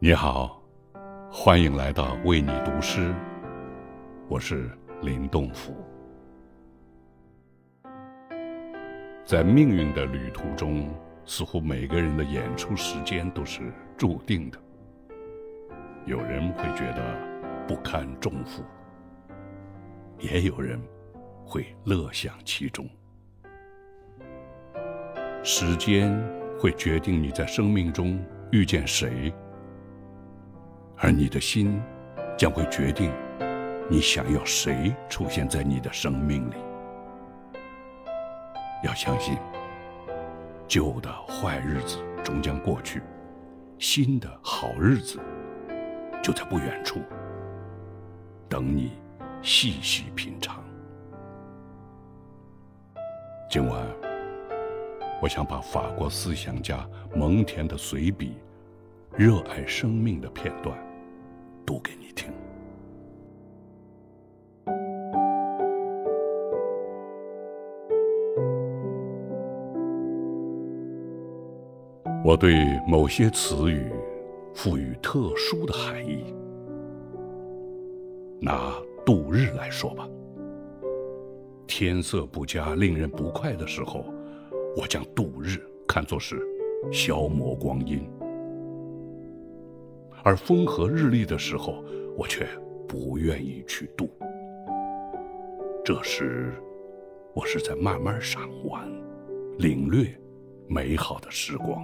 你好，欢迎来到为你读诗，我是林动甫。在命运的旅途中，似乎每个人的演出时间都是注定的。有人会觉得不堪重负，也有人会乐享其中。时间会决定你在生命中遇见谁，而你的心将会决定你想要谁出现在你的生命里。要相信，旧的坏日子终将过去，新的好日子就在不远处，等你细细品尝。今晚，我想把法国思想家蒙田的随笔《热爱生命》的片段读给你听。我对某些词语赋予特殊的含义。拿度日来说吧，天色不佳、令人不快的时候，我将度日看作是消磨光阴；而风和日丽的时候，我却不愿意去度。这时，我是在慢慢赏玩、领略美好的时光。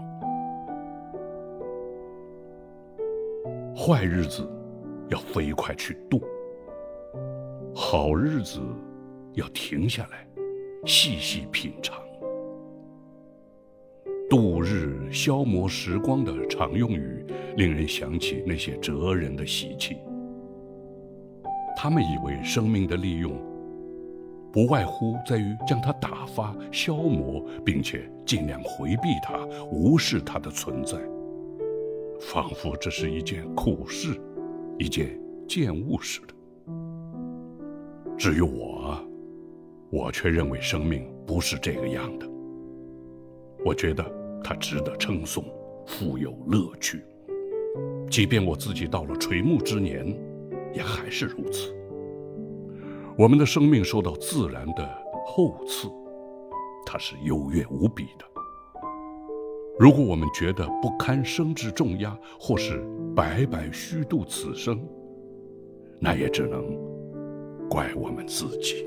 坏日子要飞快去度，好日子要停下来细细品尝。度日消磨时光的常用语，令人想起那些哲人的习气。他们以为生命的利用，不外乎在于将它打发、消磨，并且尽量回避它、无视它的存在。仿佛这是一件苦事，一件贱物似的。至于我，我却认为生命不是这个样的。我觉得它值得称颂，富有乐趣。即便我自己到了垂暮之年，也还是如此。我们的生命受到自然的厚赐，它是优越无比的。如果我们觉得不堪生之重压，或是白白虚度此生，那也只能怪我们自己。